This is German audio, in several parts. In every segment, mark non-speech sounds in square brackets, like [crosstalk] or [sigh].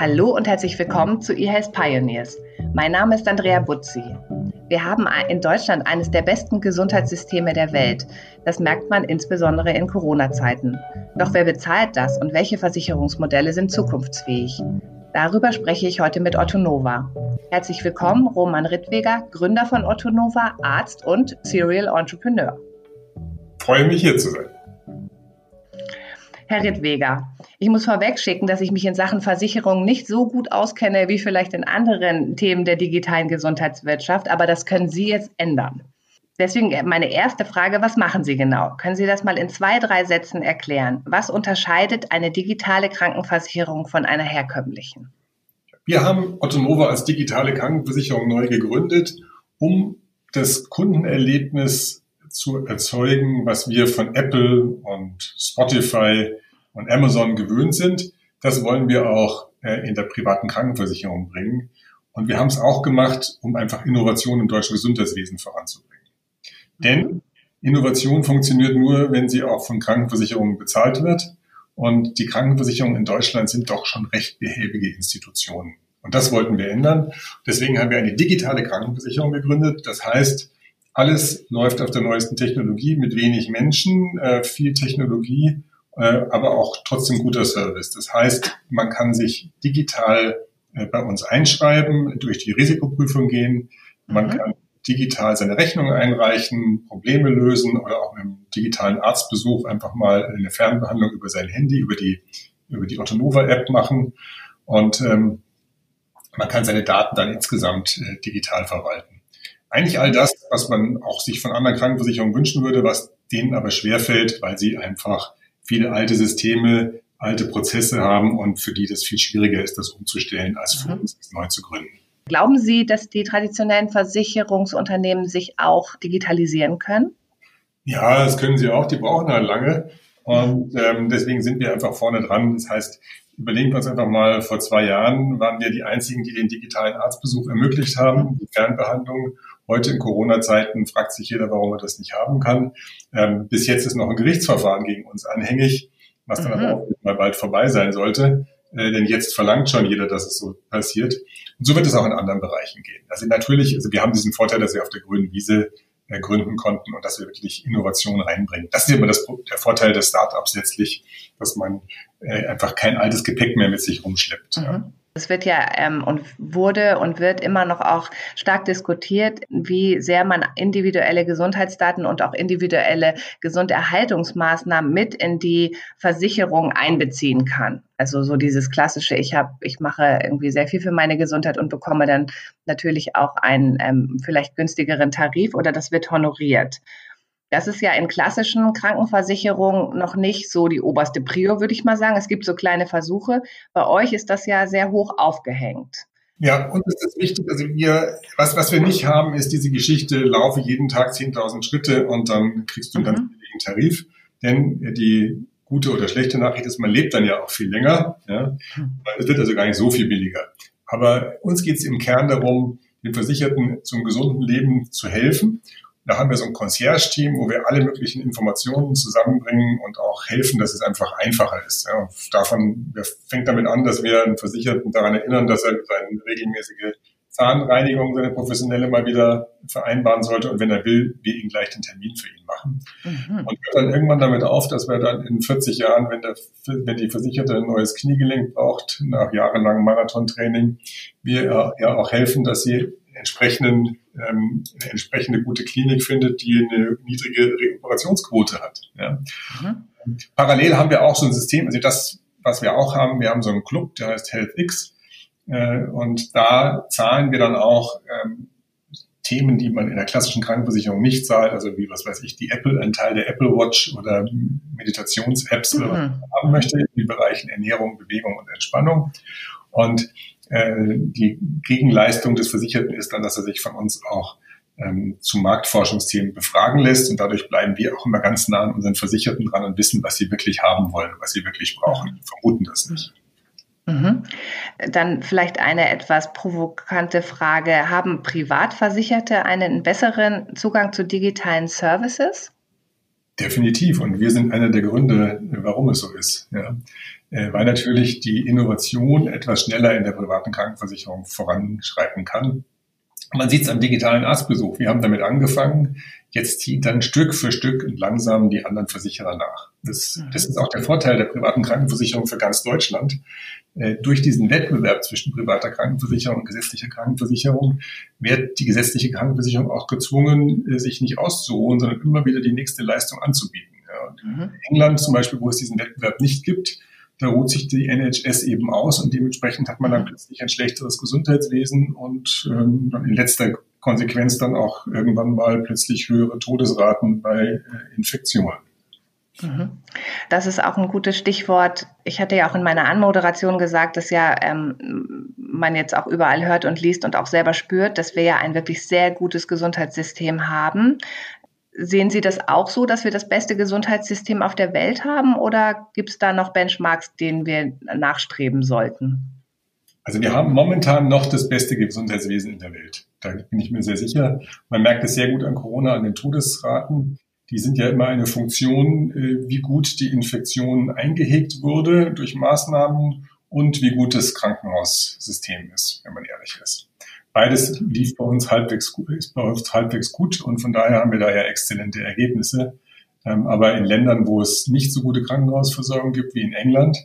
Hallo und herzlich willkommen zu eHealth Pioneers. Mein Name ist Andrea Butzi. Wir haben in Deutschland eines der besten Gesundheitssysteme der Welt. Das merkt man insbesondere in Corona-Zeiten. Doch wer bezahlt das und welche Versicherungsmodelle sind zukunftsfähig? Darüber spreche ich heute mit Otto Nova. Herzlich willkommen, Roman Rittweger, Gründer von Otto Nova, Arzt und Serial Entrepreneur. Freue mich hier zu sein. Herr Rittweger, ich muss vorweg schicken, dass ich mich in Sachen Versicherung nicht so gut auskenne wie vielleicht in anderen Themen der digitalen Gesundheitswirtschaft, aber das können Sie jetzt ändern. Deswegen meine erste Frage, was machen Sie genau? Können Sie das mal in zwei, drei Sätzen erklären? Was unterscheidet eine digitale Krankenversicherung von einer herkömmlichen? Wir haben Otto Nova als digitale Krankenversicherung neu gegründet, um das Kundenerlebnis zu erzeugen, was wir von Apple und Spotify und Amazon gewöhnt sind. Das wollen wir auch äh, in der privaten Krankenversicherung bringen. Und wir haben es auch gemacht, um einfach Innovation im deutschen Gesundheitswesen voranzubringen. Denn Innovation funktioniert nur, wenn sie auch von Krankenversicherungen bezahlt wird. Und die Krankenversicherungen in Deutschland sind doch schon recht behäbige Institutionen. Und das wollten wir ändern. Deswegen haben wir eine digitale Krankenversicherung gegründet. Das heißt, alles läuft auf der neuesten Technologie mit wenig Menschen, äh, viel Technologie, äh, aber auch trotzdem guter Service. Das heißt, man kann sich digital äh, bei uns einschreiben, durch die Risikoprüfung gehen. Man mhm. kann digital seine Rechnung einreichen, Probleme lösen oder auch mit einem digitalen Arztbesuch einfach mal eine Fernbehandlung über sein Handy, über die, über die Autonova-App machen. Und ähm, man kann seine Daten dann insgesamt äh, digital verwalten. Eigentlich all das, was man auch sich von anderen Krankenversicherungen wünschen würde, was denen aber schwerfällt, weil sie einfach viele alte Systeme, alte Prozesse haben und für die das viel schwieriger ist, das umzustellen, als für mhm. uns neu zu gründen. Glauben Sie, dass die traditionellen Versicherungsunternehmen sich auch digitalisieren können? Ja, das können sie auch. Die brauchen halt lange. Und ähm, deswegen sind wir einfach vorne dran. Das heißt, überlegen wir uns einfach mal, vor zwei Jahren waren wir die einzigen, die den digitalen Arztbesuch ermöglicht haben, die Fernbehandlung. Heute in Corona-Zeiten fragt sich jeder, warum er das nicht haben kann. Ähm, bis jetzt ist noch ein Gerichtsverfahren gegen uns anhängig, was dann mhm. aber auch mal bald vorbei sein sollte. Äh, denn jetzt verlangt schon jeder, dass es so passiert. Und so wird es auch in anderen Bereichen gehen. Also natürlich, also wir haben diesen Vorteil, dass wir auf der grünen Wiese äh, gründen konnten und dass wir wirklich Innovation reinbringen. Das ist immer das, der Vorteil des Startups letztlich, dass man äh, einfach kein altes Gepäck mehr mit sich rumschleppt. Mhm. Ja. Es wird ja ähm, und wurde und wird immer noch auch stark diskutiert, wie sehr man individuelle Gesundheitsdaten und auch individuelle Gesunderhaltungsmaßnahmen mit in die Versicherung einbeziehen kann. Also so dieses klassische, ich habe, ich mache irgendwie sehr viel für meine Gesundheit und bekomme dann natürlich auch einen ähm, vielleicht günstigeren Tarif oder das wird honoriert. Das ist ja in klassischen Krankenversicherungen noch nicht so die oberste Prio, würde ich mal sagen. Es gibt so kleine Versuche. Bei euch ist das ja sehr hoch aufgehängt. Ja, und es ist wichtig, also wir, was, was wir nicht haben, ist diese Geschichte, laufe jeden Tag 10.000 Schritte und dann kriegst du einen ganz mhm. billigen Tarif. Denn die gute oder schlechte Nachricht ist, man lebt dann ja auch viel länger. Ja? Mhm. Es wird also gar nicht so viel billiger. Aber uns geht es im Kern darum, den Versicherten zum gesunden Leben zu helfen. Da haben wir so ein Concierge-Team, wo wir alle möglichen Informationen zusammenbringen und auch helfen, dass es einfach einfacher ist. Ja, davon, wir fängt damit an, dass wir einen Versicherten daran erinnern, dass er seine regelmäßige Zahnreinigung, seine professionelle mal wieder vereinbaren sollte und wenn er will, wir ihn gleich den Termin für ihn machen. Mhm. Und hört dann irgendwann damit auf, dass wir dann in 40 Jahren, wenn, der, wenn die Versicherte ein neues Kniegelenk braucht, nach jahrelangem Marathontraining, wir ja auch helfen, dass sie entsprechenden, ähm, eine entsprechende gute Klinik findet, die eine niedrige Reoperationsquote hat. Ja. Mhm. Parallel haben wir auch so ein System, also das, was wir auch haben, wir haben so einen Club, der heißt HealthX, äh, und da zahlen wir dann auch ähm, Themen, die man in der klassischen Krankenversicherung nicht zahlt, also wie, was weiß ich, die Apple, ein Teil der Apple Watch oder Meditations-Apps, mhm. haben möchte, in den Bereichen Ernährung, Bewegung und Entspannung. Und die Gegenleistung des Versicherten ist dann, dass er sich von uns auch ähm, zu Marktforschungsthemen befragen lässt und dadurch bleiben wir auch immer ganz nah an unseren Versicherten dran und wissen, was sie wirklich haben wollen, was sie wirklich brauchen, vermuten das nicht. Mhm. Dann vielleicht eine etwas provokante Frage. Haben Privatversicherte einen besseren Zugang zu digitalen Services? Definitiv. Und wir sind einer der Gründe, warum es so ist. Ja. Äh, weil natürlich die Innovation etwas schneller in der privaten Krankenversicherung voranschreiten kann. Man sieht es am digitalen Arztbesuch. Wir haben damit angefangen. Jetzt zieht dann Stück für Stück langsam die anderen Versicherer nach. Das, mhm. das ist auch der Vorteil der privaten Krankenversicherung für ganz Deutschland. Äh, durch diesen Wettbewerb zwischen privater Krankenversicherung und gesetzlicher Krankenversicherung wird die gesetzliche Krankenversicherung auch gezwungen, äh, sich nicht auszuruhen, sondern immer wieder die nächste Leistung anzubieten. Ja, mhm. In England zum Beispiel, wo es diesen Wettbewerb nicht gibt, ruht sich die NHS eben aus und dementsprechend hat man dann plötzlich ein schlechteres Gesundheitswesen und ähm, in letzter Konsequenz dann auch irgendwann mal plötzlich höhere Todesraten bei äh, Infektionen. Mhm. Das ist auch ein gutes Stichwort. Ich hatte ja auch in meiner Anmoderation gesagt, dass ja ähm, man jetzt auch überall hört und liest und auch selber spürt, dass wir ja ein wirklich sehr gutes Gesundheitssystem haben. Sehen Sie das auch so, dass wir das beste Gesundheitssystem auf der Welt haben oder gibt es da noch Benchmarks, denen wir nachstreben sollten? Also wir haben momentan noch das beste Gesundheitswesen in der Welt. Da bin ich mir sehr sicher. Man merkt es sehr gut an Corona, an den Todesraten. Die sind ja immer eine Funktion, äh, wie gut die Infektion eingehegt wurde durch Maßnahmen und wie gut das Krankenhaussystem ist, wenn man ehrlich ist. Beides lief bei uns halbwegs gut, ist bei uns halbwegs gut und von daher haben wir da ja exzellente Ergebnisse. Ähm, aber in Ländern, wo es nicht so gute Krankenhausversorgung gibt wie in England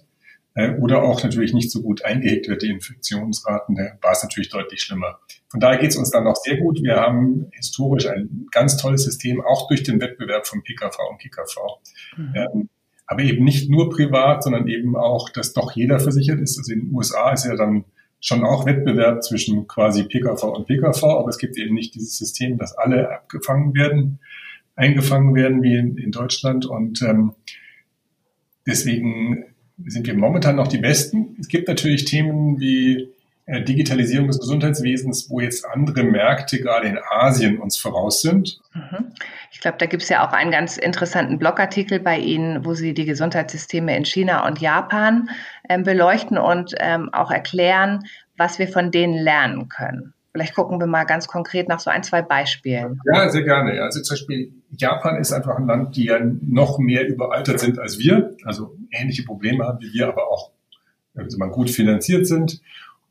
äh, oder auch natürlich nicht so gut eingehegt wird, die Infektionsraten, da war es natürlich deutlich schlimmer. Von daher geht es uns dann noch sehr gut. Wir haben historisch ein ganz tolles System, auch durch den Wettbewerb von PKV und KKV. Mhm. Ähm, aber eben nicht nur privat, sondern eben auch, dass doch jeder versichert ist. Also in den USA ist ja dann schon auch Wettbewerb zwischen quasi PKV und PKV, aber es gibt eben nicht dieses System, dass alle abgefangen werden, eingefangen werden wie in, in Deutschland und ähm, deswegen sind wir momentan noch die Besten. Es gibt natürlich Themen wie Digitalisierung des Gesundheitswesens, wo jetzt andere Märkte gerade in Asien uns voraus sind. Mhm. Ich glaube, da gibt es ja auch einen ganz interessanten Blogartikel bei Ihnen, wo Sie die Gesundheitssysteme in China und Japan ähm, beleuchten und ähm, auch erklären, was wir von denen lernen können. Vielleicht gucken wir mal ganz konkret nach so ein, zwei Beispielen. Ja, sehr gerne. Also zum Beispiel Japan ist einfach ein Land, die ja noch mehr überaltert sind als wir, also ähnliche Probleme haben wie wir, aber auch also man gut finanziert sind.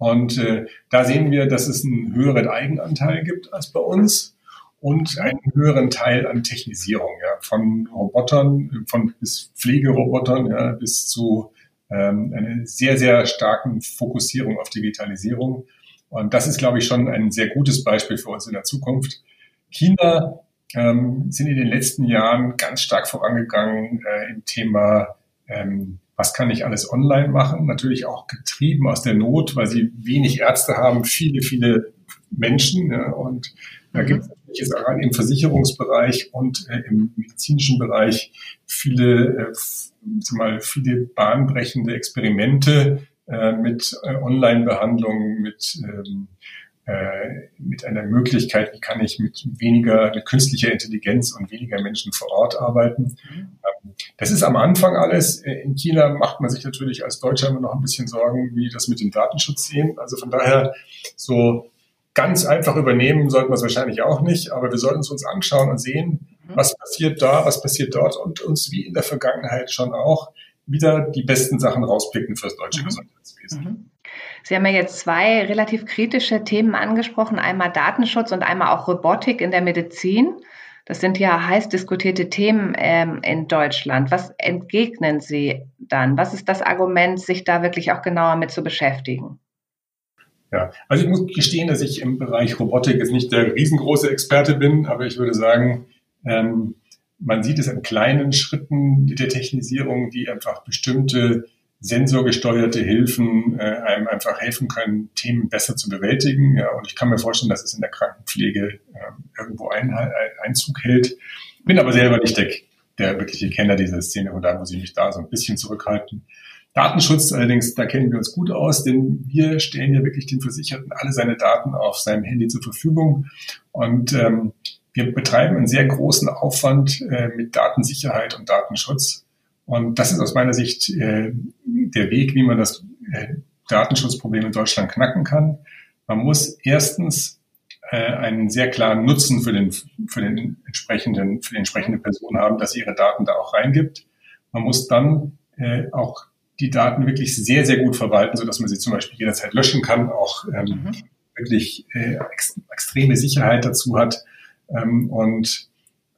Und äh, da sehen wir, dass es einen höheren Eigenanteil gibt als bei uns und einen höheren Teil an Technisierung, ja, von Robotern, von bis Pflegerobotern, ja, bis zu ähm, einer sehr, sehr starken Fokussierung auf Digitalisierung. Und das ist, glaube ich, schon ein sehr gutes Beispiel für uns in der Zukunft. China ähm, sind in den letzten Jahren ganz stark vorangegangen äh, im Thema ähm, was kann ich alles online machen? Natürlich auch getrieben aus der Not, weil sie wenig Ärzte haben, viele, viele Menschen. Ja, und da gibt es natürlich auch im Versicherungsbereich und äh, im medizinischen Bereich viele, äh, mal, viele bahnbrechende Experimente äh, mit äh, Online-Behandlungen, mit ähm, äh, mit einer Möglichkeit, wie kann ich mit weniger, mit künstlicher Intelligenz und weniger Menschen vor Ort arbeiten. Mhm. Das ist am Anfang alles. In China macht man sich natürlich als Deutscher immer noch ein bisschen Sorgen, wie das mit dem Datenschutz sehen. Also von daher so ganz einfach übernehmen sollten wir es wahrscheinlich auch nicht, aber wir sollten es uns anschauen und sehen, mhm. was passiert da, was passiert dort und uns wie in der Vergangenheit schon auch wieder die besten Sachen rauspicken fürs deutsche mhm. Gesundheitswesen. Mhm. Sie haben ja jetzt zwei relativ kritische Themen angesprochen, einmal Datenschutz und einmal auch Robotik in der Medizin. Das sind ja heiß diskutierte Themen ähm, in Deutschland. Was entgegnen Sie dann? Was ist das Argument, sich da wirklich auch genauer mit zu beschäftigen? Ja, also ich muss gestehen, dass ich im Bereich Robotik jetzt nicht der riesengroße Experte bin, aber ich würde sagen, ähm, man sieht es in kleinen Schritten der Technisierung, die einfach bestimmte sensorgesteuerte Hilfen äh, einem einfach helfen können, Themen besser zu bewältigen. Ja, und ich kann mir vorstellen, dass es in der Krankenpflege äh, irgendwo ein, ein, Einzug hält. Bin aber selber nicht der, der wirkliche Kenner dieser Szene und da muss ich mich da so ein bisschen zurückhalten. Datenschutz allerdings, da kennen wir uns gut aus, denn wir stellen ja wirklich den Versicherten alle seine Daten auf seinem Handy zur Verfügung und ähm, wir betreiben einen sehr großen Aufwand äh, mit Datensicherheit und Datenschutz. Und das ist aus meiner Sicht äh, der Weg, wie man das äh, Datenschutzproblem in Deutschland knacken kann. Man muss erstens äh, einen sehr klaren Nutzen für den, für den entsprechenden, für die entsprechende Person haben, dass sie ihre Daten da auch reingibt. Man muss dann äh, auch die Daten wirklich sehr, sehr gut verwalten, sodass man sie zum Beispiel jederzeit löschen kann, auch ähm, mhm. wirklich äh, ex extreme Sicherheit dazu hat. Ähm, und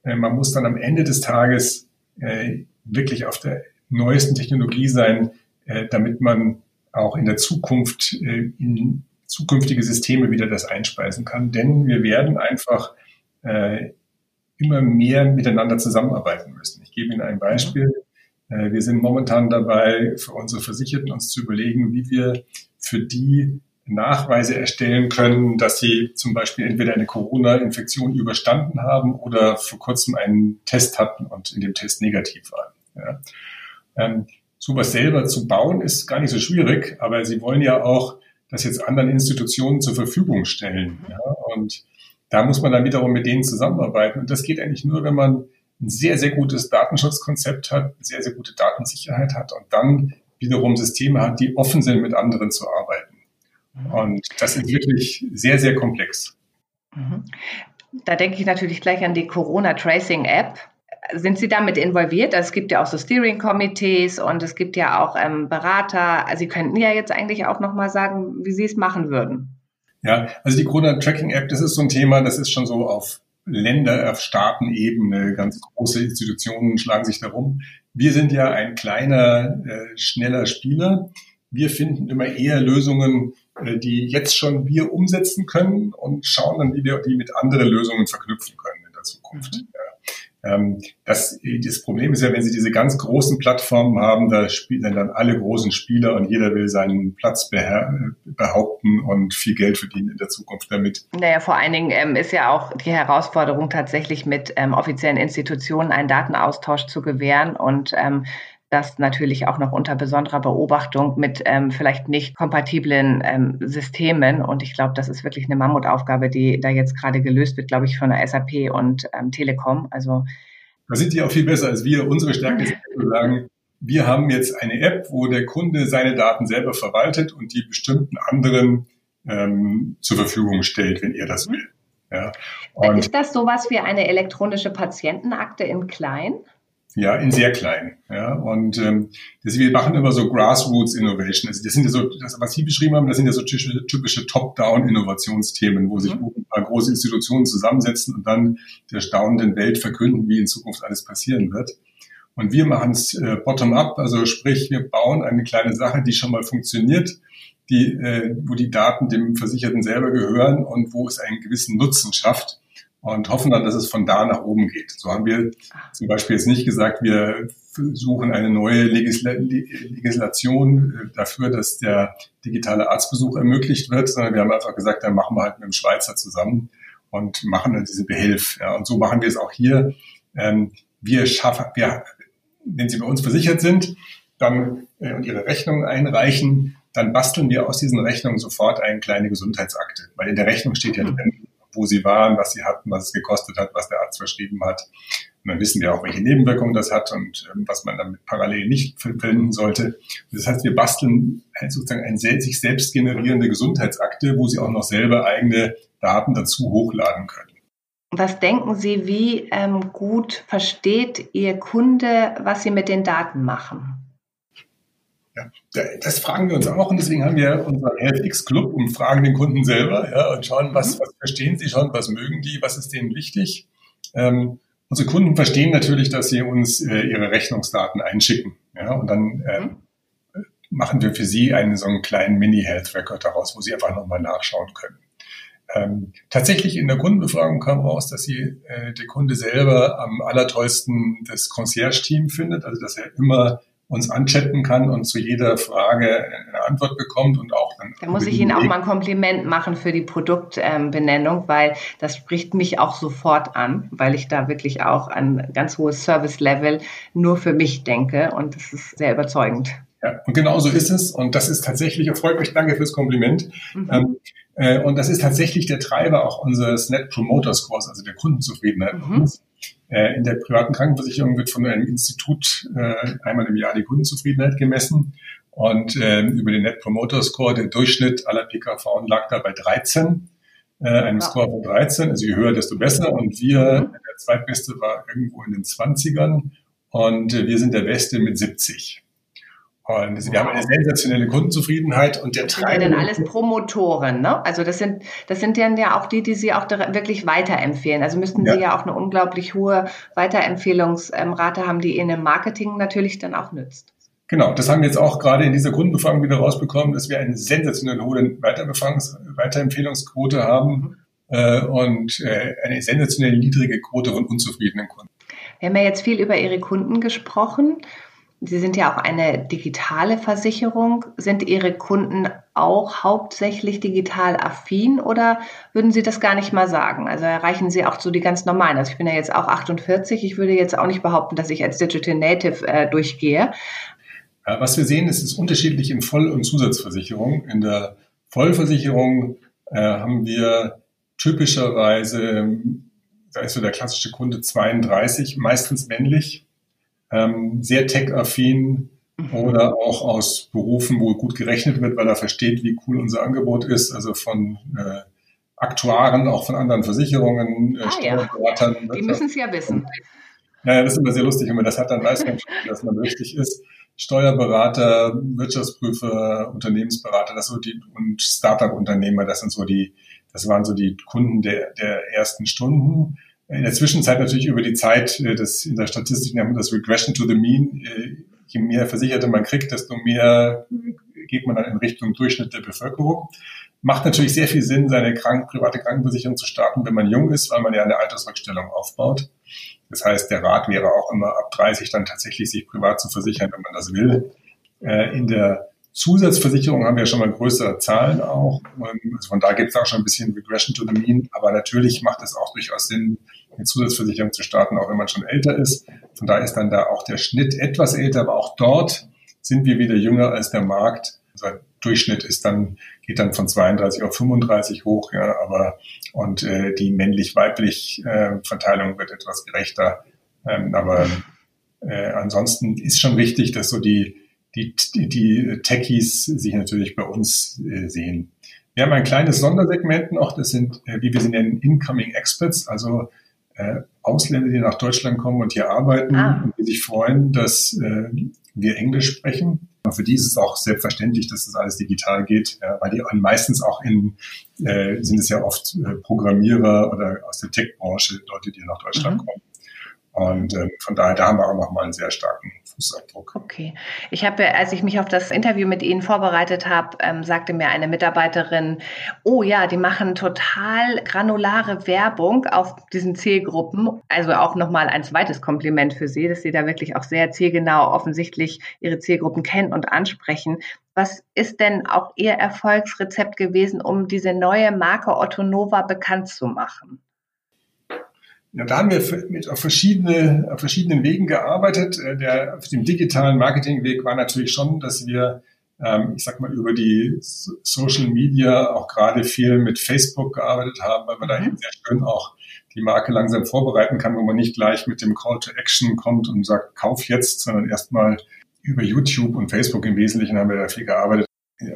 äh, man muss dann am Ende des Tages äh, wirklich auf der neuesten Technologie sein, äh, damit man auch in der Zukunft äh, in zukünftige Systeme wieder das einspeisen kann. Denn wir werden einfach äh, immer mehr miteinander zusammenarbeiten müssen. Ich gebe Ihnen ein Beispiel. Äh, wir sind momentan dabei, für unsere Versicherten uns zu überlegen, wie wir für die Nachweise erstellen können, dass sie zum Beispiel entweder eine Corona-Infektion überstanden haben oder vor kurzem einen Test hatten und in dem Test negativ waren. Ja. Ähm, sowas selber zu bauen ist gar nicht so schwierig, aber sie wollen ja auch das jetzt anderen Institutionen zur Verfügung stellen. Ja. Und da muss man dann wiederum mit denen zusammenarbeiten. Und das geht eigentlich nur, wenn man ein sehr, sehr gutes Datenschutzkonzept hat, sehr, sehr gute Datensicherheit hat und dann wiederum Systeme hat, die offen sind, mit anderen zu arbeiten. Mhm. Und das ist wirklich sehr, sehr komplex. Mhm. Da denke ich natürlich gleich an die Corona-Tracing-App. Sind Sie damit involviert? Also es gibt ja auch so Steering-Committees und es gibt ja auch ähm, Berater. Also Sie könnten ja jetzt eigentlich auch nochmal sagen, wie Sie es machen würden. Ja, also die Corona-Tracking-App, das ist so ein Thema, das ist schon so auf Länder, auf Staatenebene, ganz große Institutionen schlagen sich darum. Wir sind ja ein kleiner, äh, schneller Spieler. Wir finden immer eher Lösungen, die jetzt schon wir umsetzen können und schauen dann, wie wir die mit anderen Lösungen verknüpfen können in der Zukunft. Mhm. Ähm, das, das Problem ist ja, wenn Sie diese ganz großen Plattformen haben, da spielen dann alle großen Spieler und jeder will seinen Platz behaupten und viel Geld verdienen in der Zukunft damit. Naja, vor allen Dingen ähm, ist ja auch die Herausforderung tatsächlich mit ähm, offiziellen Institutionen einen Datenaustausch zu gewähren und ähm, das natürlich auch noch unter besonderer Beobachtung mit ähm, vielleicht nicht kompatiblen ähm, Systemen. Und ich glaube, das ist wirklich eine Mammutaufgabe, die da jetzt gerade gelöst wird, glaube ich, von der SAP und ähm, Telekom. Also da sind die auch viel besser als wir. Unsere Stärke ist [laughs] zu sagen, wir haben jetzt eine App, wo der Kunde seine Daten selber verwaltet und die bestimmten anderen ähm, zur Verfügung stellt, wenn er das will. Ja. Ist das sowas wie eine elektronische Patientenakte in klein? Ja, in sehr klein. Ja, und ähm, das, wir machen immer so Grassroots Innovation. Also das sind ja so, das, was Sie beschrieben haben, das sind ja so typische, typische Top-Down-Innovationsthemen, wo sich mhm. ein paar große Institutionen zusammensetzen und dann der staunenden Welt verkünden, wie in Zukunft alles passieren wird. Und wir machen es äh, bottom-up, also sprich, wir bauen eine kleine Sache, die schon mal funktioniert, die, äh, wo die Daten dem Versicherten selber gehören und wo es einen gewissen Nutzen schafft und hoffen dann, dass es von da nach oben geht. So haben wir zum Beispiel jetzt nicht gesagt, wir suchen eine neue Legisla Legislation äh, dafür, dass der digitale Arztbesuch ermöglicht wird, sondern wir haben einfach gesagt, dann machen wir halt mit dem Schweizer zusammen und machen dann diese Behelf. Ja, und so machen wir es auch hier. Ähm, wir schaffen, wir, wenn Sie bei uns versichert sind, dann äh, und Ihre Rechnung einreichen, dann basteln wir aus diesen Rechnungen sofort eine kleine Gesundheitsakte, weil in der Rechnung steht ja drin, wo sie waren, was sie hatten, was es gekostet hat, was der Arzt verschrieben hat. Und dann wissen wir auch, welche Nebenwirkungen das hat und ähm, was man damit parallel nicht verwenden sollte. Das heißt, wir basteln sozusagen eine sich selbst generierende Gesundheitsakte, wo sie auch noch selber eigene Daten dazu hochladen können. Was denken Sie, wie ähm, gut versteht Ihr Kunde, was Sie mit den Daten machen? Ja, das fragen wir uns auch und deswegen haben wir unseren HealthX Club und fragen den Kunden selber ja, und schauen, was, mhm. was verstehen sie schon, was mögen die, was ist denen wichtig. Ähm, unsere Kunden verstehen natürlich, dass sie uns äh, ihre Rechnungsdaten einschicken. Ja, und dann äh, machen wir für sie einen so einen kleinen Mini-Health-Record daraus, wo sie einfach nochmal nachschauen können. Ähm, tatsächlich in der Kundenbefragung kam raus, dass sie äh, der Kunde selber am allertollsten das Concierge-Team findet, also dass er immer uns anchatten kann und zu jeder Frage eine Antwort bekommt und auch dann. Da muss ich Ihnen auch mal ein Kompliment machen für die Produktbenennung, weil das spricht mich auch sofort an, weil ich da wirklich auch ein ganz hohes Service-Level nur für mich denke und das ist sehr überzeugend. Ja, und genau so ist es. Und das ist tatsächlich, erfreut mich, danke fürs Kompliment. Mhm. Ähm, äh, und das ist tatsächlich der Treiber auch unseres Net Promoter Scores, also der Kundenzufriedenheit mhm. Äh, in der privaten Krankenversicherung wird von einem Institut äh, einmal im Jahr die Kundenzufriedenheit gemessen. Und äh, über den Net Promoter Score, der Durchschnitt aller PKV lag da bei 13, äh, einem wow. Score von 13. Also je höher, desto besser. Und wir, mhm. der zweitbeste war irgendwo in den 20ern und äh, wir sind der Beste mit 70. Und wir haben eine sensationelle Kundenzufriedenheit und der Das sind ja dann alles Promotoren, ne? Also das sind, das sind dann ja auch die, die Sie auch wirklich weiterempfehlen. Also müssten ja. Sie ja auch eine unglaublich hohe Weiterempfehlungsrate haben, die Ihnen im Marketing natürlich dann auch nützt. Genau, das haben wir jetzt auch gerade in dieser Kundenbefragung wieder rausbekommen, dass wir eine sensationell hohe Weiterempfehlungsquote haben mhm. äh, und äh, eine sensationell niedrige Quote von unzufriedenen Kunden. Wir haben ja jetzt viel über Ihre Kunden gesprochen. Sie sind ja auch eine digitale Versicherung. Sind Ihre Kunden auch hauptsächlich digital affin oder würden Sie das gar nicht mal sagen? Also erreichen Sie auch so die ganz normalen. Also ich bin ja jetzt auch 48. Ich würde jetzt auch nicht behaupten, dass ich als Digital Native äh, durchgehe. Was wir sehen, ist es unterschiedlich in Voll- und Zusatzversicherung. In der Vollversicherung äh, haben wir typischerweise, da ist so der klassische Kunde 32, meistens männlich, ähm, sehr tech-affin mhm. oder auch aus Berufen, wo gut gerechnet wird, weil er versteht, wie cool unser Angebot ist, also von äh, Aktuaren, auch von anderen Versicherungen, äh, ah, Steuerberatern. Ja. Die müssen es ja wissen. Naja, das ist immer sehr lustig, wenn man das hat, dann weiß man schon, dass man richtig ist. Steuerberater, Wirtschaftsprüfer, Unternehmensberater, das so die und Startup-Unternehmer, das sind so die, das waren so die Kunden der, der ersten Stunden. In der Zwischenzeit natürlich über die Zeit, äh, das in der Statistik nennt man das Regression to the Mean. Äh, je mehr Versicherte man kriegt, desto mehr geht man dann in Richtung Durchschnitt der Bevölkerung. Macht natürlich sehr viel Sinn, seine krank, private Krankenversicherung zu starten, wenn man jung ist, weil man ja eine Altersrückstellung aufbaut. Das heißt, der Rat wäre auch immer ab 30 dann tatsächlich sich privat zu versichern, wenn man das will. Äh, in der Zusatzversicherung haben wir schon mal größere Zahlen auch. Also von da gibt es auch schon ein bisschen Regression to the Mean. Aber natürlich macht es auch durchaus Sinn, eine Zusatzversicherung zu starten, auch wenn man schon älter ist. Von da ist dann da auch der Schnitt etwas älter, aber auch dort sind wir wieder jünger als der Markt. Unser Durchschnitt ist dann, geht dann von 32 auf 35 hoch, ja, aber und äh, die männlich-weiblich äh, Verteilung wird etwas gerechter. Ähm, aber äh, ansonsten ist schon wichtig, dass so die die, die Techies sich natürlich bei uns äh, sehen. Wir haben ein kleines Sondersegment noch, das sind, äh, wie wir sie nennen, Incoming Experts, also äh, Ausländer, die nach Deutschland kommen und hier arbeiten ah. und die sich freuen, dass äh, wir Englisch sprechen. Für die ist es auch selbstverständlich, dass das alles digital geht, ja, weil die meistens auch in, äh, sind es ja oft äh, Programmierer oder aus der Tech-Branche, Leute, die nach Deutschland mhm. kommen. Und äh, von daher, da haben wir auch nochmal einen sehr starken Fußabdruck. Okay. Ich habe, als ich mich auf das Interview mit Ihnen vorbereitet habe, ähm, sagte mir eine Mitarbeiterin, oh ja, die machen total granulare Werbung auf diesen Zielgruppen. Also auch nochmal ein zweites Kompliment für Sie, dass Sie da wirklich auch sehr zielgenau offensichtlich Ihre Zielgruppen kennen und ansprechen. Was ist denn auch Ihr Erfolgsrezept gewesen, um diese neue Marke Otto Nova bekannt zu machen? Ja, da haben wir mit auf, verschiedene, auf verschiedenen Wegen gearbeitet. Äh, der, auf dem digitalen Marketingweg war natürlich schon, dass wir, ähm, ich sag mal, über die Social Media auch gerade viel mit Facebook gearbeitet haben, weil man da mhm. eben sehr schön auch die Marke langsam vorbereiten kann, wo man nicht gleich mit dem Call to Action kommt und sagt, kauf jetzt, sondern erstmal über YouTube und Facebook im Wesentlichen haben wir da viel gearbeitet.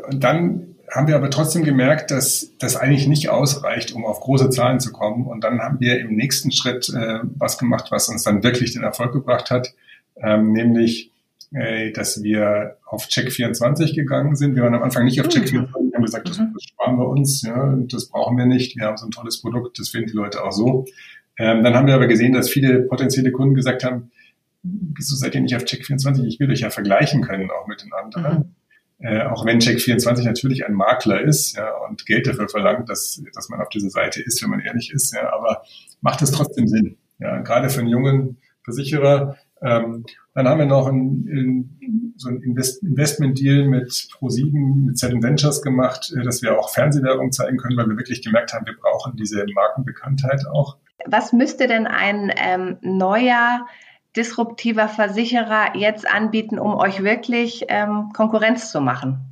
Und dann haben wir aber trotzdem gemerkt, dass das eigentlich nicht ausreicht, um auf große Zahlen zu kommen. Und dann haben wir im nächsten Schritt äh, was gemacht, was uns dann wirklich den Erfolg gebracht hat, ähm, nämlich, äh, dass wir auf Check24 gegangen sind. Wir waren am Anfang nicht auf Check24, wir haben gesagt, das, mhm. das sparen wir uns, ja, das brauchen wir nicht. Wir haben so ein tolles Produkt, das finden die Leute auch so. Ähm, dann haben wir aber gesehen, dass viele potenzielle Kunden gesagt haben, wieso seid ihr nicht auf Check24? Ich will euch ja vergleichen können, auch mit den anderen. Mhm äh, auch wenn Check24 natürlich ein Makler ist ja, und Geld dafür verlangt, dass, dass man auf dieser Seite ist, wenn man ehrlich ist, ja, aber macht es trotzdem Sinn. Ja, gerade für einen jungen Versicherer. Ähm, dann haben wir noch ein, ein, so ein Invest Investment-Deal mit Pro7, mit Seven Ventures gemacht, äh, dass wir auch Fernsehwerbung zeigen können, weil wir wirklich gemerkt haben, wir brauchen diese Markenbekanntheit auch. Was müsste denn ein ähm, neuer disruptiver Versicherer jetzt anbieten, um euch wirklich ähm, Konkurrenz zu machen?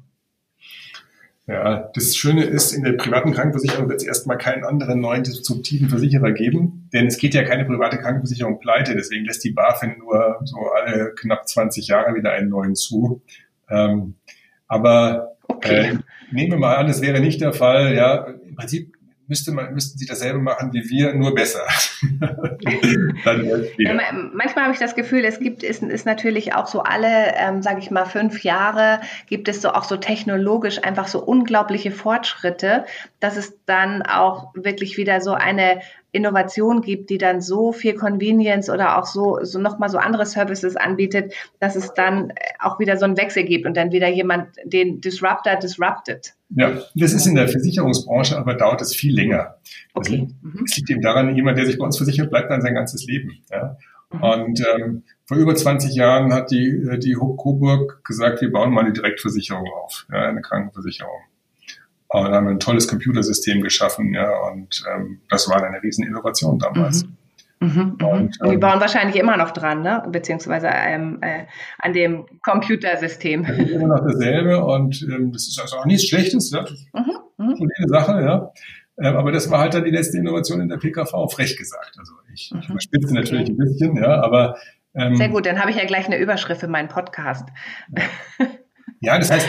Ja, das Schöne ist, in der privaten Krankenversicherung wird es erstmal keinen anderen neuen disruptiven Versicherer geben, denn es geht ja keine private Krankenversicherung pleite, deswegen lässt die BaFin nur so alle knapp 20 Jahre wieder einen neuen zu. Ähm, aber okay. äh, nehmen wir mal an, es wäre nicht der Fall. Ja, im Prinzip müsste man, müssten sie dasselbe machen wie wir, nur besser. [laughs] ja, manchmal habe ich das Gefühl, es gibt, ist, ist natürlich auch so alle, ähm, sage ich mal, fünf Jahre gibt es so auch so technologisch einfach so unglaubliche Fortschritte, dass es dann auch wirklich wieder so eine Innovation gibt, die dann so viel Convenience oder auch so, so nochmal so andere Services anbietet, dass es dann auch wieder so einen Wechsel gibt und dann wieder jemand den Disruptor disrupted. Ja, das ist in der Versicherungsbranche, aber dauert es viel länger. Okay. Mhm. Es liegt eben daran, jemand, der sich bei uns versichert, bleibt dann sein ganzes Leben. Ja. Mhm. Und ähm, vor über 20 Jahren hat die, äh, die Coburg gesagt, wir bauen mal eine Direktversicherung auf, ja, eine Krankenversicherung. Und haben ein tolles Computersystem geschaffen, ja, und ähm, das war eine riesen Innovation damals. Mhm. Mhm, mhm. und, und, die ähm, bauen wahrscheinlich immer noch dran, ne? beziehungsweise ähm, äh, an dem Computersystem. Immer noch dasselbe und ähm, das ist also auch nichts Schlechtes, ja? mhm, mh. eine Sache, ja. Ähm, aber das war halt dann die letzte Innovation in der PKV, frech gesagt. Also ich, mhm. ich überspitze natürlich ein bisschen, ja, aber ähm, Sehr gut, dann habe ich ja gleich eine Überschrift für meinen Podcast. Ja, [laughs] das heißt,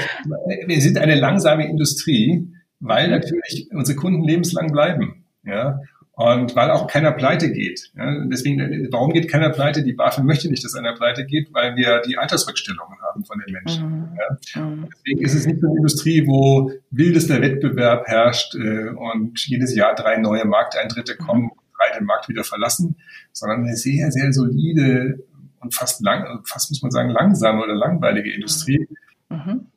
wir sind eine langsame Industrie, weil natürlich unsere Kunden lebenslang bleiben. Ja, und weil auch keiner pleite geht. Ja, deswegen, warum geht keiner pleite? Die BaFin möchte nicht, dass einer pleite geht, weil wir die Altersrückstellungen haben von den Menschen. Mhm. Ja. Mhm. Deswegen ist es nicht eine Industrie, wo wildester Wettbewerb herrscht äh, und jedes Jahr drei neue Markteintritte kommen, mhm. drei den Markt wieder verlassen, sondern eine sehr, sehr solide und fast lang, fast muss man sagen, langsame oder langweilige Industrie, Mhm.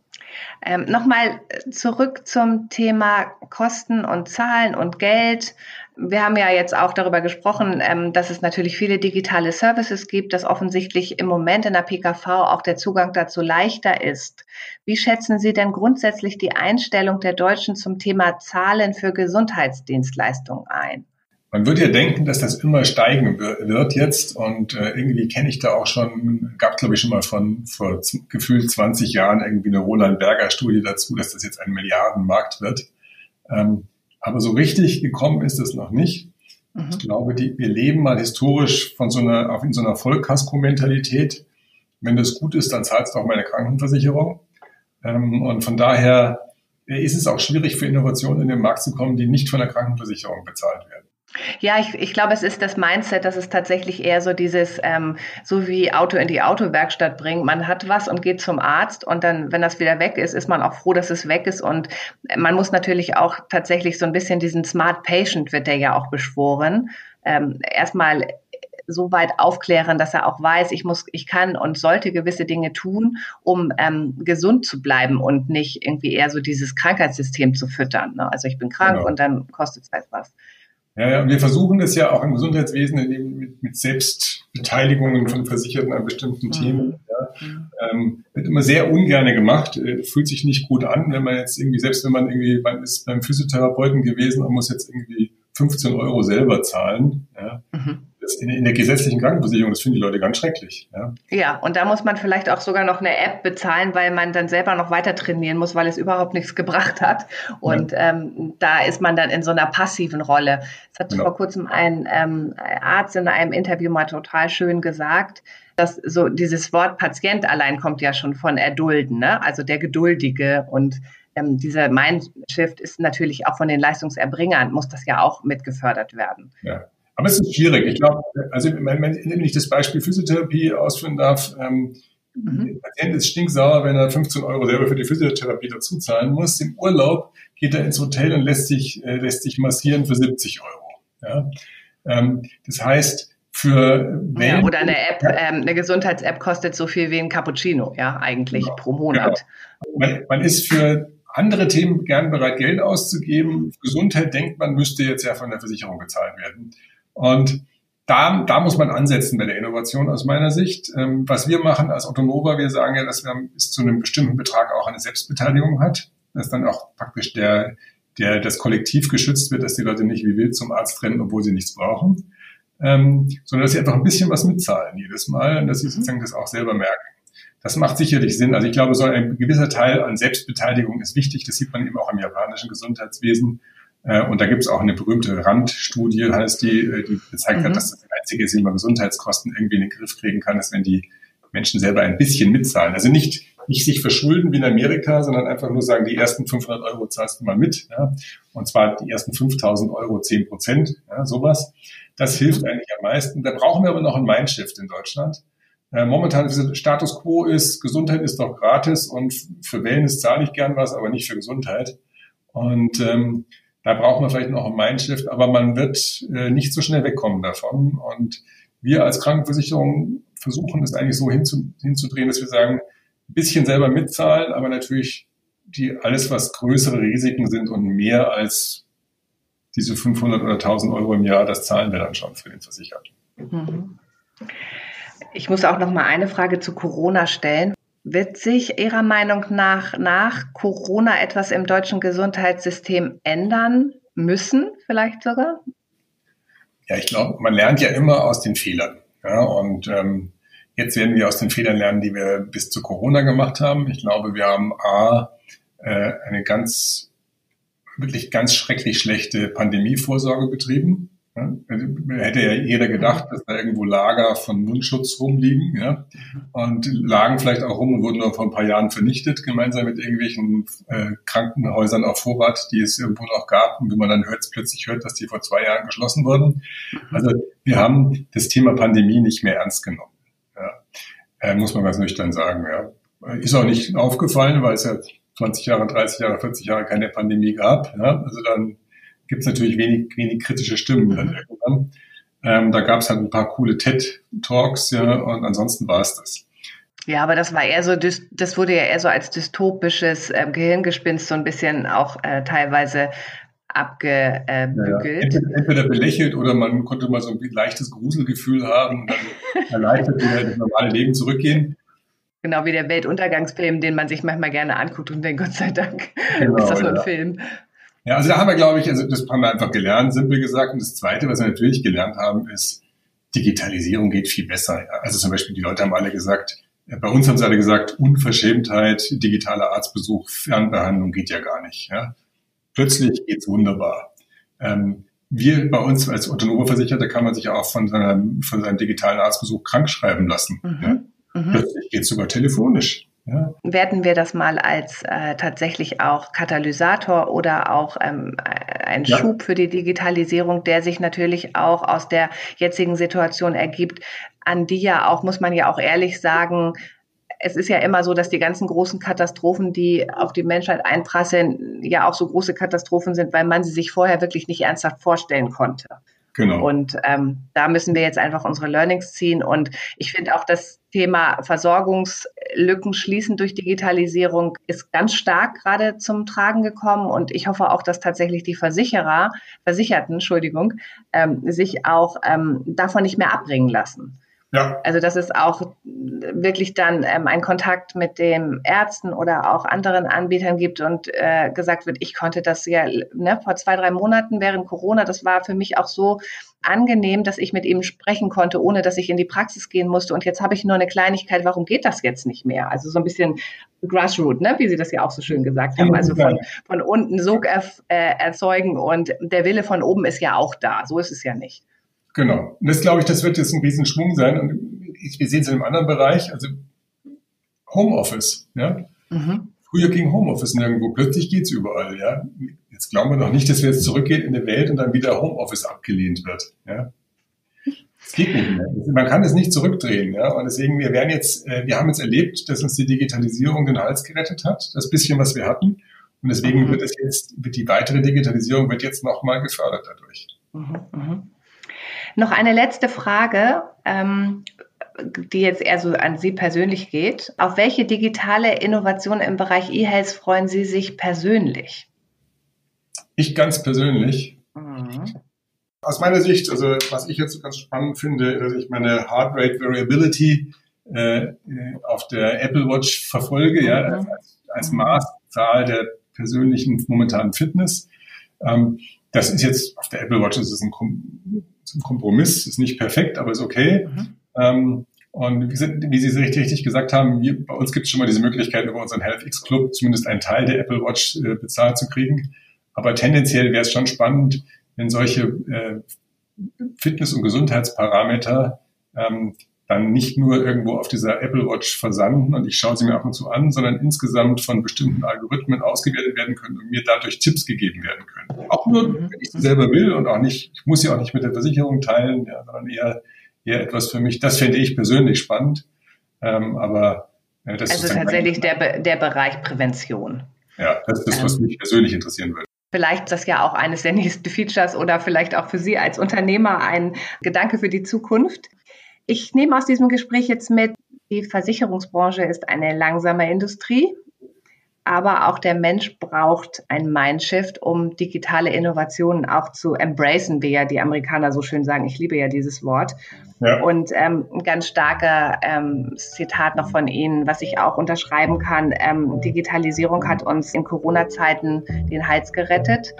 Ähm, Nochmal zurück zum Thema Kosten und Zahlen und Geld. Wir haben ja jetzt auch darüber gesprochen, ähm, dass es natürlich viele digitale Services gibt, dass offensichtlich im Moment in der PKV auch der Zugang dazu leichter ist. Wie schätzen Sie denn grundsätzlich die Einstellung der Deutschen zum Thema Zahlen für Gesundheitsdienstleistungen ein? Man würde ja denken, dass das immer steigen wird jetzt und äh, irgendwie kenne ich da auch schon, gab glaube ich schon mal von vor gefühlt 20 Jahren irgendwie eine Roland Berger Studie dazu, dass das jetzt ein Milliardenmarkt wird. Ähm, aber so richtig gekommen ist es noch nicht. Mhm. Ich glaube, die, wir leben mal historisch von so einer, auf in so einer Vollkasko-Mentalität. Wenn das gut ist, dann zahlst du auch meine Krankenversicherung. Ähm, und von daher ist es auch schwierig für Innovationen in den Markt zu kommen, die nicht von der Krankenversicherung bezahlt werden. Ja, ich, ich glaube, es ist das Mindset, dass es tatsächlich eher so dieses, ähm, so wie Auto in die Autowerkstatt bringen. Man hat was und geht zum Arzt und dann, wenn das wieder weg ist, ist man auch froh, dass es weg ist. Und man muss natürlich auch tatsächlich so ein bisschen diesen Smart Patient wird der ja auch beschworen. Ähm, erstmal so weit aufklären, dass er auch weiß, ich muss, ich kann und sollte gewisse Dinge tun, um ähm, gesund zu bleiben und nicht irgendwie eher so dieses Krankheitssystem zu füttern. Ne? Also ich bin krank genau. und dann kostet es halt was. Ja, und wir versuchen das ja auch im Gesundheitswesen eben mit, mit Selbstbeteiligungen von Versicherten an bestimmten mhm. Themen. Ja. Mhm. Ähm, wird immer sehr ungerne gemacht, äh, fühlt sich nicht gut an, wenn man jetzt irgendwie, selbst wenn man irgendwie, man ist beim Physiotherapeuten gewesen und muss jetzt irgendwie 15 Euro selber zahlen. Ja. Mhm in, in, der gesetzlichen Krankenversicherung, das finden die Leute ganz schrecklich. Ja. ja, und da muss man vielleicht auch sogar noch eine App bezahlen, weil man dann selber noch weiter trainieren muss, weil es überhaupt nichts gebracht hat. Und ja. ähm, da ist man dann in so einer passiven Rolle. Das hat ja. vor kurzem ein ähm, Arzt in einem Interview mal total schön gesagt, dass so dieses Wort Patient allein kommt ja schon von erdulden, ne? also der Geduldige und ähm, dieser Mindshift ist natürlich auch von den Leistungserbringern, muss das ja auch mit gefördert werden. Ja. Aber es ist schwierig. Ich glaube, also wenn ich das Beispiel Physiotherapie ausführen darf, ähm, mhm. der Patient ist stinksauer, wenn er 15 Euro selber für die Physiotherapie dazu zahlen muss. Im Urlaub geht er ins Hotel und lässt sich, äh, lässt sich massieren für 70 Euro. Ja? Ähm, das heißt, für ja, oder eine App, ähm, eine Gesundheits-App kostet so viel wie ein Cappuccino, ja, eigentlich genau, pro Monat. Genau. Man, man ist für andere Themen gern bereit, Geld auszugeben. Gesundheit denkt man, müsste jetzt ja von der Versicherung bezahlt werden. Und da, da muss man ansetzen bei der Innovation aus meiner Sicht. Ähm, was wir machen als Autonova, wir sagen ja, dass wir bis zu einem bestimmten Betrag auch eine Selbstbeteiligung hat, dass dann auch praktisch der, der, das Kollektiv geschützt wird, dass die Leute nicht wie wild zum Arzt rennen, obwohl sie nichts brauchen, ähm, sondern dass sie einfach ein bisschen was mitzahlen jedes Mal und dass sie mhm. sozusagen das auch selber merken. Das macht sicherlich Sinn. Also ich glaube, so ein gewisser Teil an Selbstbeteiligung ist wichtig. Das sieht man eben auch im japanischen Gesundheitswesen. Äh, und da gibt es auch eine berühmte Randstudie, heißt die, äh, die gezeigt mhm. hat, dass das einzige wie man Gesundheitskosten irgendwie in den Griff kriegen kann, ist, wenn die Menschen selber ein bisschen mitzahlen. Also nicht, nicht sich verschulden wie in Amerika, sondern einfach nur sagen, die ersten 500 Euro zahlst du mal mit. Ja? Und zwar die ersten 5000 Euro 10 Prozent, ja, sowas. Das hilft eigentlich am meisten. Da brauchen wir aber noch ein Mindshift in Deutschland. Äh, momentan ist Status quo ist, Gesundheit ist doch gratis und für Wellness zahle ich gern was, aber nicht für Gesundheit. Und ähm, da brauchen wir vielleicht noch ein Mindshift, aber man wird äh, nicht so schnell wegkommen davon. Und wir als Krankenversicherung versuchen es eigentlich so hinzu, hinzudrehen, dass wir sagen, ein bisschen selber mitzahlen, aber natürlich die alles, was größere Risiken sind und mehr als diese 500 oder 1000 Euro im Jahr, das zahlen wir dann schon für den Versicherten. Mhm. Ich muss auch noch mal eine Frage zu Corona stellen. Wird sich Ihrer Meinung nach nach Corona etwas im deutschen Gesundheitssystem ändern müssen, vielleicht sogar? Ja, ich glaube, man lernt ja immer aus den Fehlern. Ja, und ähm, jetzt werden wir aus den Fehlern lernen, die wir bis zu Corona gemacht haben. Ich glaube, wir haben A, äh, eine ganz, wirklich ganz schrecklich schlechte Pandemievorsorge betrieben. Also, hätte ja jeder gedacht, dass da irgendwo Lager von Mundschutz rumliegen, ja, und lagen vielleicht auch rum und wurden nur vor ein paar Jahren vernichtet, gemeinsam mit irgendwelchen äh, Krankenhäusern auf Vorrat, die es irgendwo noch gab und wie man dann hört, plötzlich hört, dass die vor zwei Jahren geschlossen wurden. Also wir haben das Thema Pandemie nicht mehr ernst genommen, ja, äh, muss man ganz nüchtern sagen. Ja. Ist auch nicht aufgefallen, weil es ja 20 Jahre, 30 Jahre, 40 Jahre keine Pandemie gab. Ja. Also dann gibt es natürlich wenig, wenig kritische Stimmen dann irgendwann. Ähm, da gab es halt ein paar coole TED-Talks, ja, und ansonsten war es das. Ja, aber das war eher so, das wurde ja eher so als dystopisches äh, Gehirngespinst so ein bisschen auch äh, teilweise abgebügelt. Äh, ja, entweder, belächelt oder man konnte mal so ein leichtes Gruselgefühl haben und dann [laughs] erleichtert wieder das normale Leben zurückgehen. Genau wie der Weltuntergangsfilm, den man sich manchmal gerne anguckt und denkt, Gott sei Dank genau, [laughs] ist das nur ein ja. Film. Ja, also da haben wir, glaube ich, also das haben wir einfach gelernt, simpel gesagt. Und das Zweite, was wir natürlich gelernt haben, ist, Digitalisierung geht viel besser. Also zum Beispiel, die Leute haben alle gesagt, äh, bei uns haben sie alle gesagt, Unverschämtheit, digitaler Arztbesuch, Fernbehandlung geht ja gar nicht. Ja. Plötzlich geht's wunderbar. Ähm, wir bei uns als Autonomoversicherter kann man sich auch von seinem, von seinem digitalen Arztbesuch krankschreiben lassen. Mhm. Ja. Mhm. Plötzlich geht's sogar telefonisch. Ja. Werten wir das mal als äh, tatsächlich auch Katalysator oder auch ähm, ein ja. Schub für die Digitalisierung, der sich natürlich auch aus der jetzigen Situation ergibt, an die ja auch, muss man ja auch ehrlich sagen, es ist ja immer so, dass die ganzen großen Katastrophen, die auf die Menschheit einprasseln, ja auch so große Katastrophen sind, weil man sie sich vorher wirklich nicht ernsthaft vorstellen konnte. Genau. Und ähm, da müssen wir jetzt einfach unsere Learnings ziehen. Und ich finde auch das Thema Versorgungslücken schließen durch Digitalisierung ist ganz stark gerade zum Tragen gekommen. Und ich hoffe auch, dass tatsächlich die Versicherer, Versicherten, Entschuldigung, ähm, sich auch ähm, davon nicht mehr abbringen lassen. Ja. Also dass es auch wirklich dann ähm, ein Kontakt mit dem Ärzten oder auch anderen Anbietern gibt und äh, gesagt wird, ich konnte das ja ne, vor zwei, drei Monaten während Corona, das war für mich auch so angenehm, dass ich mit ihm sprechen konnte, ohne dass ich in die Praxis gehen musste. Und jetzt habe ich nur eine Kleinigkeit, warum geht das jetzt nicht mehr? Also so ein bisschen Grassroot, ne? wie Sie das ja auch so schön gesagt haben. Also von, von unten Sog äh, erzeugen und der Wille von oben ist ja auch da. So ist es ja nicht. Genau. Und das glaube ich, das wird jetzt ein Riesenschwung sein. Und wir sehen es in einem anderen Bereich, also Homeoffice. Ja? Mhm. Früher ging Homeoffice nirgendwo, plötzlich geht's überall. Ja? Jetzt glauben wir noch nicht, dass wir jetzt zurückgehen in eine Welt und dann wieder Homeoffice abgelehnt wird. Ja? Es geht nicht mehr. Man kann es nicht zurückdrehen. Ja? Und deswegen, wir werden jetzt, äh, wir haben jetzt erlebt, dass uns die Digitalisierung den Hals gerettet hat, das bisschen, was wir hatten. Und deswegen mhm. wird es jetzt, wird die weitere Digitalisierung wird jetzt nochmal gefördert dadurch. Mhm, mh. Noch eine letzte Frage, ähm, die jetzt eher so an Sie persönlich geht. Auf welche digitale Innovation im Bereich E-Health freuen Sie sich persönlich? Ich ganz persönlich. Mhm. Aus meiner Sicht, also was ich jetzt ganz spannend finde, dass ich meine Heart Rate Variability äh, auf der Apple Watch verfolge, mhm. ja, als, als Maßzahl der persönlichen momentanen Fitness. Ähm, das ist jetzt auf der Apple Watch ist es ein ein Kompromiss, ist nicht perfekt, aber ist okay. Mhm. Ähm, und wie, wie Sie richtig, richtig gesagt haben, wir, bei uns gibt es schon mal diese Möglichkeit, über unseren HealthX Club zumindest einen Teil der Apple Watch äh, bezahlt zu kriegen. Aber tendenziell wäre es schon spannend, wenn solche äh, Fitness- und Gesundheitsparameter ähm, dann nicht nur irgendwo auf dieser Apple Watch versanden und ich schaue sie mir ab und zu an, sondern insgesamt von bestimmten Algorithmen ausgewertet werden können und mir dadurch Tipps gegeben werden können. Auch nur, wenn ich sie selber will und auch nicht, ich muss sie auch nicht mit der Versicherung teilen, ja, sondern eher, eher etwas für mich. Das fände ich persönlich spannend. Ähm, aber äh, das also ist tatsächlich der, der Bereich Prävention. Ja, das ist das, was ähm, mich persönlich interessieren würde. Vielleicht ist das ja auch eines der [laughs] nächsten Features oder vielleicht auch für Sie als Unternehmer ein Gedanke für die Zukunft. Ich nehme aus diesem Gespräch jetzt mit, die Versicherungsbranche ist eine langsame Industrie aber auch der Mensch braucht ein Mindshift, um digitale Innovationen auch zu embracen, wie ja die Amerikaner so schön sagen. Ich liebe ja dieses Wort. Ja. Und ähm, ein ganz starker ähm, Zitat noch von Ihnen, was ich auch unterschreiben kann. Ähm, Digitalisierung hat uns in Corona-Zeiten den Hals gerettet.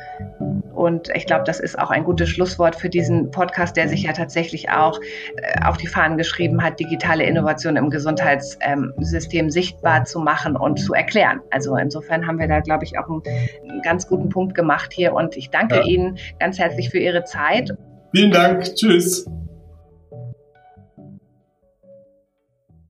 Und ich glaube, das ist auch ein gutes Schlusswort für diesen Podcast, der sich ja tatsächlich auch äh, auf die Fahnen geschrieben hat, digitale Innovation im Gesundheitssystem sichtbar zu machen und zu erklären. Also insofern haben wir da, glaube ich, auch einen, einen ganz guten Punkt gemacht hier. Und ich danke ja. Ihnen ganz herzlich für Ihre Zeit. Vielen Dank. Tschüss.